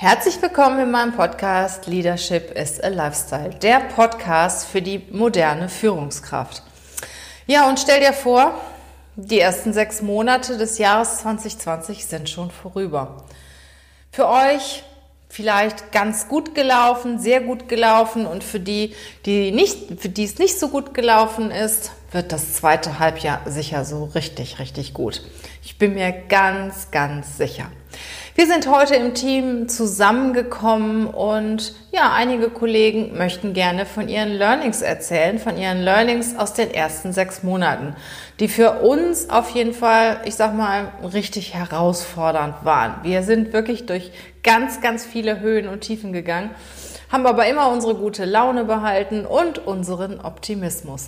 Herzlich willkommen in meinem Podcast Leadership is a Lifestyle, der Podcast für die moderne Führungskraft. Ja, und stell dir vor, die ersten sechs Monate des Jahres 2020 sind schon vorüber. Für euch vielleicht ganz gut gelaufen, sehr gut gelaufen und für die, die nicht, für die es nicht so gut gelaufen ist, wird das zweite Halbjahr sicher so richtig, richtig gut. Ich bin mir ganz, ganz sicher. Wir sind heute im Team zusammengekommen und ja, einige Kollegen möchten gerne von ihren Learnings erzählen, von ihren Learnings aus den ersten sechs Monaten, die für uns auf jeden Fall, ich sag mal, richtig herausfordernd waren. Wir sind wirklich durch ganz, ganz viele Höhen und Tiefen gegangen, haben aber immer unsere gute Laune behalten und unseren Optimismus.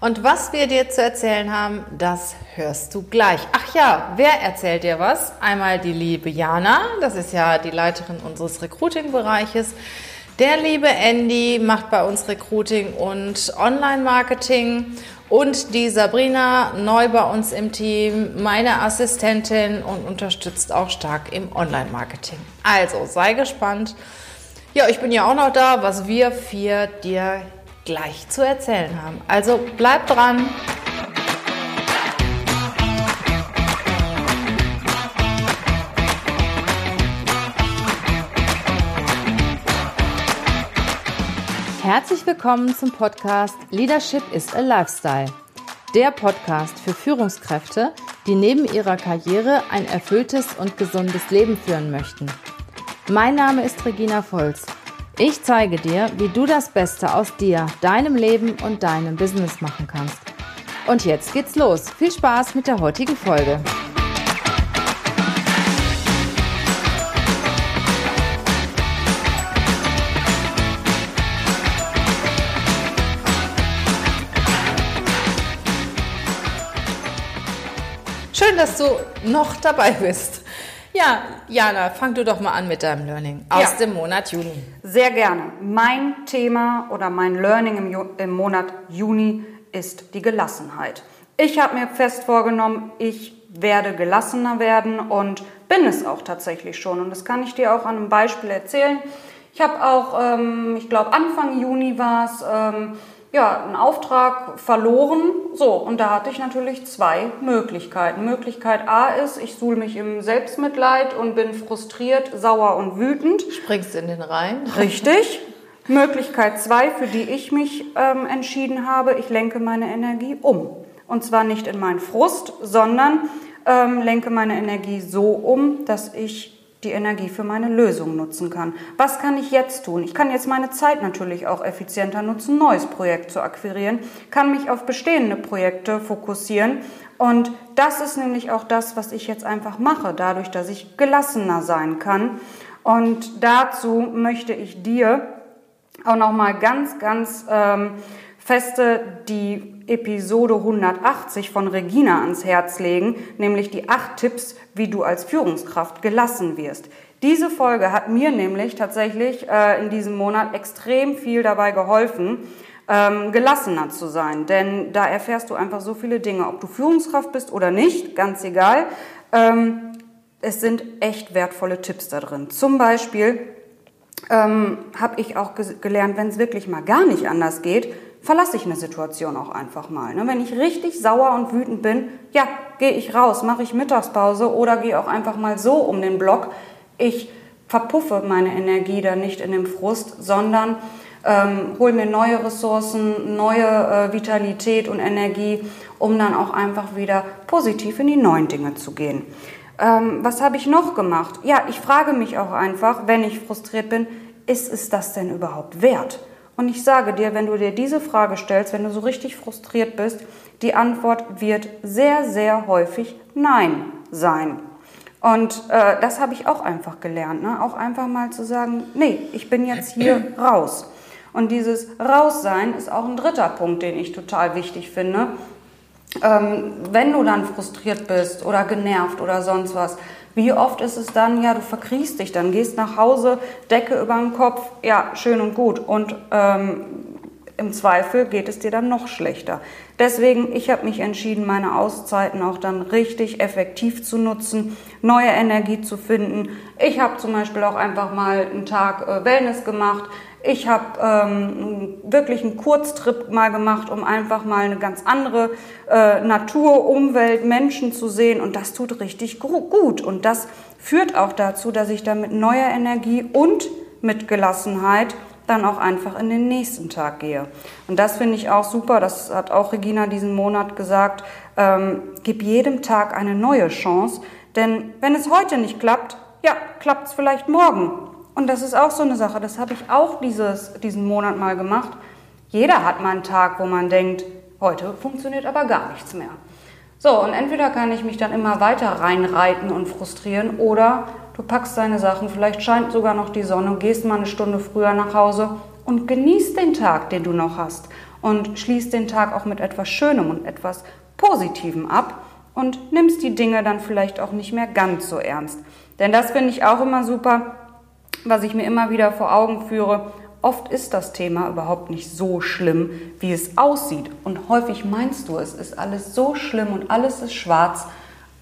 Und was wir dir zu erzählen haben, das hörst du gleich. Ach ja, wer erzählt dir was? Einmal die liebe Jana, das ist ja die Leiterin unseres Recruiting-Bereiches. Der liebe Andy macht bei uns Recruiting und Online-Marketing. Und die Sabrina, neu bei uns im Team, meine Assistentin und unterstützt auch stark im Online-Marketing. Also sei gespannt. Ja, ich bin ja auch noch da, was wir vier dir gleich zu erzählen haben. Also bleibt dran! Herzlich willkommen zum Podcast Leadership is a Lifestyle. Der Podcast für Führungskräfte, die neben ihrer Karriere ein erfülltes und gesundes Leben führen möchten. Mein Name ist Regina Volz ich zeige dir, wie du das Beste aus dir, deinem Leben und deinem Business machen kannst. Und jetzt geht's los. Viel Spaß mit der heutigen Folge. Schön, dass du noch dabei bist. Ja, Jana, fang du doch mal an mit deinem Learning aus ja. dem Monat Juni. Sehr gerne. Mein Thema oder mein Learning im, Ju im Monat Juni ist die Gelassenheit. Ich habe mir fest vorgenommen, ich werde gelassener werden und bin es auch tatsächlich schon. Und das kann ich dir auch an einem Beispiel erzählen. Ich habe auch, ähm, ich glaube Anfang Juni war es, ähm, ja, einen Auftrag verloren. So, und da hatte ich natürlich zwei Möglichkeiten. Möglichkeit A ist, ich suhl mich im Selbstmitleid und bin frustriert, sauer und wütend. Springst in den Rhein. Richtig. Möglichkeit zwei, für die ich mich ähm, entschieden habe, ich lenke meine Energie um. Und zwar nicht in meinen Frust, sondern ähm, lenke meine Energie so um, dass ich die Energie für meine Lösung nutzen kann. Was kann ich jetzt tun? Ich kann jetzt meine Zeit natürlich auch effizienter nutzen, neues Projekt zu akquirieren, kann mich auf bestehende Projekte fokussieren und das ist nämlich auch das, was ich jetzt einfach mache, dadurch, dass ich gelassener sein kann. Und dazu möchte ich dir auch noch mal ganz, ganz ähm, feste die Episode 180 von Regina ans Herz legen, nämlich die acht Tipps, wie du als Führungskraft gelassen wirst. Diese Folge hat mir nämlich tatsächlich äh, in diesem Monat extrem viel dabei geholfen, ähm, gelassener zu sein. Denn da erfährst du einfach so viele Dinge, ob du Führungskraft bist oder nicht, ganz egal. Ähm, es sind echt wertvolle Tipps da drin. Zum Beispiel ähm, habe ich auch gelernt, wenn es wirklich mal gar nicht anders geht, verlasse ich eine Situation auch einfach mal. Ne? Wenn ich richtig sauer und wütend bin, ja, gehe ich raus, mache ich Mittagspause oder gehe auch einfach mal so um den Block. Ich verpuffe meine Energie dann nicht in dem Frust, sondern ähm, hole mir neue Ressourcen, neue äh, Vitalität und Energie, um dann auch einfach wieder positiv in die neuen Dinge zu gehen. Ähm, was habe ich noch gemacht? Ja, ich frage mich auch einfach, wenn ich frustriert bin, ist es das denn überhaupt wert? Und ich sage dir, wenn du dir diese Frage stellst, wenn du so richtig frustriert bist, die Antwort wird sehr, sehr häufig Nein sein. Und äh, das habe ich auch einfach gelernt, ne? auch einfach mal zu sagen, nee, ich bin jetzt hier raus. Und dieses Raussein ist auch ein dritter Punkt, den ich total wichtig finde. Ähm, wenn du dann frustriert bist oder genervt oder sonst was, wie oft ist es dann, ja, du verkriechst dich, dann gehst nach Hause, Decke über den Kopf, ja, schön und gut. Und ähm, im Zweifel geht es dir dann noch schlechter. Deswegen, ich habe mich entschieden, meine Auszeiten auch dann richtig effektiv zu nutzen, neue Energie zu finden. Ich habe zum Beispiel auch einfach mal einen Tag äh, Wellness gemacht. Ich habe ähm, wirklich einen Kurztrip mal gemacht, um einfach mal eine ganz andere äh, Natur, Umwelt, Menschen zu sehen. Und das tut richtig gut. Und das führt auch dazu, dass ich dann mit neuer Energie und mit Gelassenheit dann auch einfach in den nächsten Tag gehe. Und das finde ich auch super. Das hat auch Regina diesen Monat gesagt. Ähm, gib jedem Tag eine neue Chance. Denn wenn es heute nicht klappt, ja, klappt es vielleicht morgen. Und das ist auch so eine Sache, das habe ich auch dieses, diesen Monat mal gemacht. Jeder hat mal einen Tag, wo man denkt, heute funktioniert aber gar nichts mehr. So, und entweder kann ich mich dann immer weiter reinreiten und frustrieren oder du packst deine Sachen, vielleicht scheint sogar noch die Sonne, gehst mal eine Stunde früher nach Hause und genießt den Tag, den du noch hast und schließt den Tag auch mit etwas Schönem und etwas Positivem ab und nimmst die Dinge dann vielleicht auch nicht mehr ganz so ernst. Denn das finde ich auch immer super was ich mir immer wieder vor Augen führe, oft ist das Thema überhaupt nicht so schlimm, wie es aussieht. Und häufig meinst du, es ist alles so schlimm und alles ist schwarz.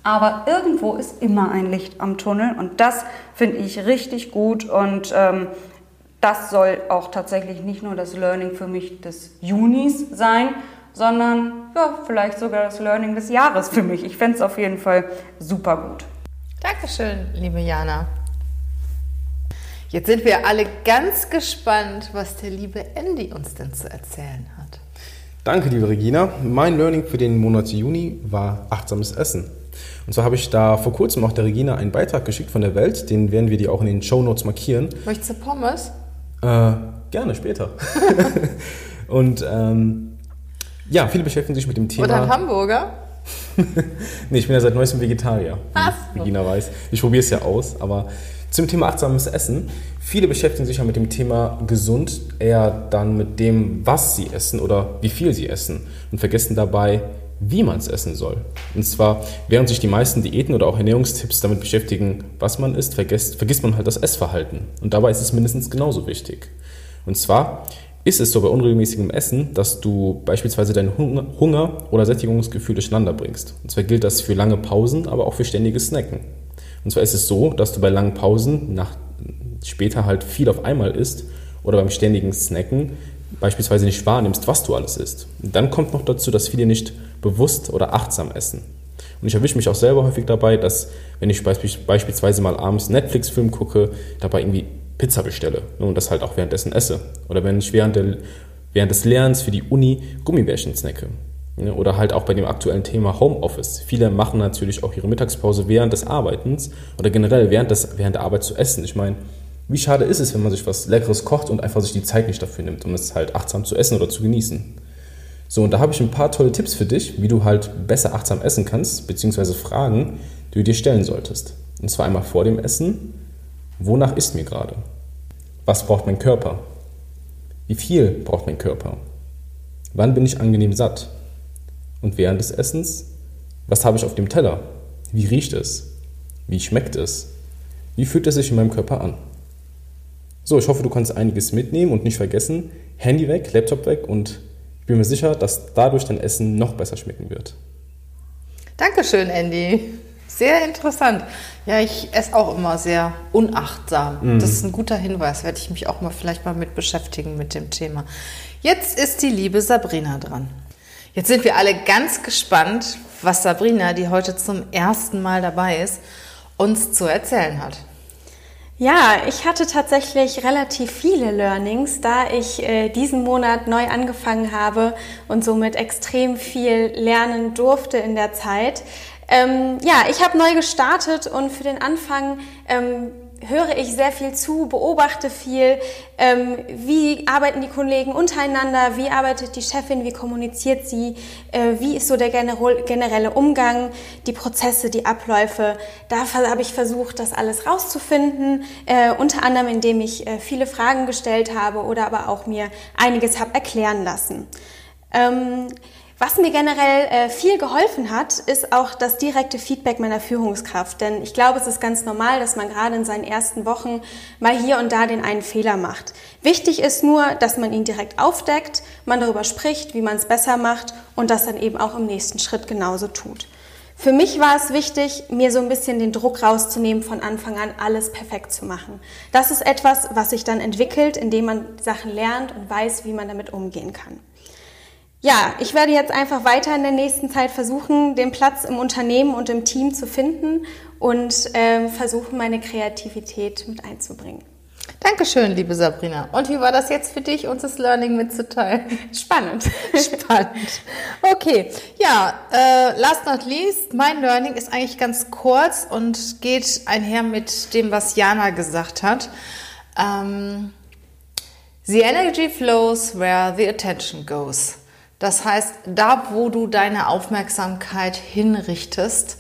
Aber irgendwo ist immer ein Licht am Tunnel und das finde ich richtig gut und ähm, das soll auch tatsächlich nicht nur das Learning für mich des Junis sein, sondern ja, vielleicht sogar das Learning des Jahres für mich. Ich fände es auf jeden Fall super gut. Dankeschön, liebe Jana. Jetzt sind wir alle ganz gespannt, was der liebe Andy uns denn zu erzählen hat. Danke, liebe Regina. Mein Learning für den Monat Juni war achtsames Essen. Und zwar habe ich da vor kurzem auch der Regina einen Beitrag geschickt von der Welt, den werden wir dir auch in den Show Notes markieren. Möchtest du Pommes? Äh, gerne, später. Und ähm, ja, viele beschäftigen sich mit dem Thema. Oder ein Hamburger? nee, ich bin ja seit neuestem Vegetarier, wie Regina weiß. Ich probiere es ja aus, aber zum Thema achtsames Essen. Viele beschäftigen sich ja mit dem Thema gesund eher dann mit dem, was sie essen oder wie viel sie essen und vergessen dabei, wie man es essen soll. Und zwar, während sich die meisten Diäten oder auch Ernährungstipps damit beschäftigen, was man isst, vergisst, vergisst man halt das Essverhalten. Und dabei ist es mindestens genauso wichtig. Und zwar ist es so bei unregelmäßigem Essen, dass du beispielsweise deinen Hunger oder Sättigungsgefühl durcheinander bringst. Und zwar gilt das für lange Pausen, aber auch für ständiges Snacken. Und zwar ist es so, dass du bei langen Pausen nach später halt viel auf einmal isst oder beim ständigen Snacken beispielsweise nicht wahrnimmst, was du alles isst. Und dann kommt noch dazu, dass viele nicht bewusst oder achtsam essen. Und ich erwische mich auch selber häufig dabei, dass wenn ich beispielsweise mal abends Netflix-Film gucke, dabei irgendwie Pizza bestelle und das halt auch währenddessen esse. Oder wenn ich während, der, während des Lernens für die Uni Gummibärchen snacke. Ne, oder halt auch bei dem aktuellen Thema Homeoffice. Viele machen natürlich auch ihre Mittagspause während des Arbeitens oder generell während, des, während der Arbeit zu essen. Ich meine, wie schade ist es, wenn man sich was Leckeres kocht und einfach sich die Zeit nicht dafür nimmt, um es halt achtsam zu essen oder zu genießen. So, und da habe ich ein paar tolle Tipps für dich, wie du halt besser achtsam essen kannst, beziehungsweise Fragen, die du dir stellen solltest. Und zwar einmal vor dem Essen, wonach isst mir gerade? Was braucht mein Körper? Wie viel braucht mein Körper? Wann bin ich angenehm satt? Und während des Essens, was habe ich auf dem Teller? Wie riecht es? Wie schmeckt es? Wie fühlt es sich in meinem Körper an? So, ich hoffe, du kannst einiges mitnehmen und nicht vergessen, Handy weg, Laptop weg und ich bin mir sicher, dass dadurch dein Essen noch besser schmecken wird. Dankeschön, Andy. Sehr interessant. Ja, ich esse auch immer sehr unachtsam. Mhm. Das ist ein guter Hinweis. Werde ich mich auch mal vielleicht mal mit beschäftigen mit dem Thema. Jetzt ist die liebe Sabrina dran. Jetzt sind wir alle ganz gespannt, was Sabrina, die heute zum ersten Mal dabei ist, uns zu erzählen hat. Ja, ich hatte tatsächlich relativ viele Learnings, da ich äh, diesen Monat neu angefangen habe und somit extrem viel lernen durfte in der Zeit. Ähm, ja, ich habe neu gestartet und für den Anfang ähm, höre ich sehr viel zu, beobachte viel, ähm, wie arbeiten die Kollegen untereinander, wie arbeitet die Chefin, wie kommuniziert sie, äh, wie ist so der generelle Umgang, die Prozesse, die Abläufe. Da habe ich versucht, das alles rauszufinden, äh, unter anderem indem ich äh, viele Fragen gestellt habe oder aber auch mir einiges habe erklären lassen. Ähm, Was mir generell äh, viel geholfen hat, ist auch das direkte Feedback meiner Führungskraft. Denn ich glaube, es ist ganz normal, dass man gerade in seinen ersten Wochen mal hier und da den einen Fehler macht. Wichtig ist nur, dass man ihn direkt aufdeckt, man darüber spricht, wie man es besser macht und das dann eben auch im nächsten Schritt genauso tut. Für mich war es wichtig, mir so ein bisschen den Druck rauszunehmen, von Anfang an alles perfekt zu machen. Das ist etwas, was sich dann entwickelt, indem man Sachen lernt und weiß, wie man damit umgehen kann. Ja, ich werde jetzt einfach weiter in der nächsten Zeit versuchen, den Platz im Unternehmen und im Team zu finden und äh, versuchen, meine Kreativität mit einzubringen. Dankeschön, liebe Sabrina. Und wie war das jetzt für dich, uns das Learning mitzuteilen? Spannend. Spannend. Okay, ja, äh, last not least, mein Learning ist eigentlich ganz kurz und geht einher mit dem, was Jana gesagt hat. Ähm, the energy flows where the attention goes. Das heißt, da wo du deine Aufmerksamkeit hinrichtest,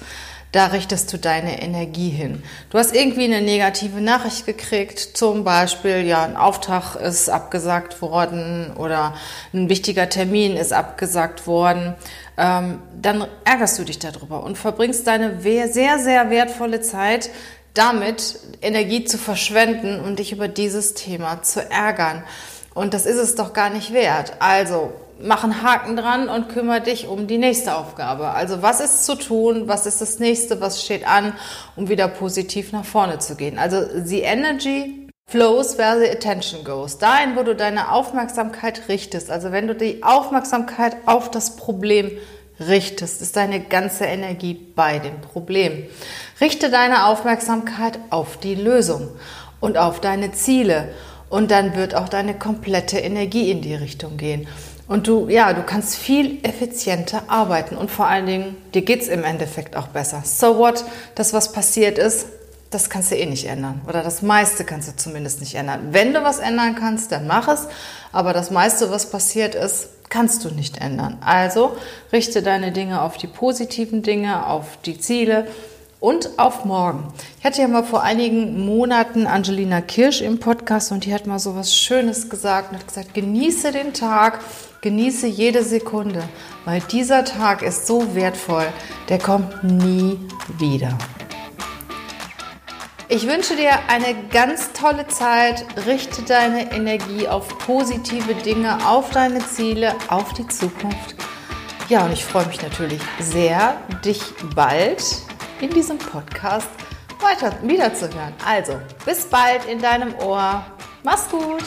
da richtest du deine Energie hin. Du hast irgendwie eine negative Nachricht gekriegt, zum Beispiel, ja, ein Auftrag ist abgesagt worden oder ein wichtiger Termin ist abgesagt worden, ähm, dann ärgerst du dich darüber und verbringst deine sehr, sehr wertvolle Zeit damit, Energie zu verschwenden und dich über dieses Thema zu ärgern. Und das ist es doch gar nicht wert. Also mach einen Haken dran und kümmere dich um die nächste Aufgabe. Also was ist zu tun? Was ist das nächste? Was steht an, um wieder positiv nach vorne zu gehen? Also the energy flows where the attention goes. Dahin, wo du deine Aufmerksamkeit richtest. Also wenn du die Aufmerksamkeit auf das Problem richtest, ist deine ganze Energie bei dem Problem. Richte deine Aufmerksamkeit auf die Lösung und auf deine Ziele. Und dann wird auch deine komplette Energie in die Richtung gehen. Und du, ja, du kannst viel effizienter arbeiten und vor allen Dingen, dir geht's im Endeffekt auch besser. So what? Das, was passiert ist, das kannst du eh nicht ändern. Oder das meiste kannst du zumindest nicht ändern. Wenn du was ändern kannst, dann mach es. Aber das meiste, was passiert ist, kannst du nicht ändern. Also richte deine Dinge auf die positiven Dinge, auf die Ziele und auf morgen. Ich hatte ja mal vor einigen Monaten Angelina Kirsch im Podcast und die hat mal so was Schönes gesagt und hat gesagt, genieße den Tag, genieße jede Sekunde, weil dieser Tag ist so wertvoll, der kommt nie wieder. Ich wünsche dir eine ganz tolle Zeit. Richte deine Energie auf positive Dinge, auf deine Ziele, auf die Zukunft. Ja, und ich freue mich natürlich sehr, dich bald in diesem Podcast weiter wiederzuhören. Also, bis bald in deinem Ohr. Mach's gut!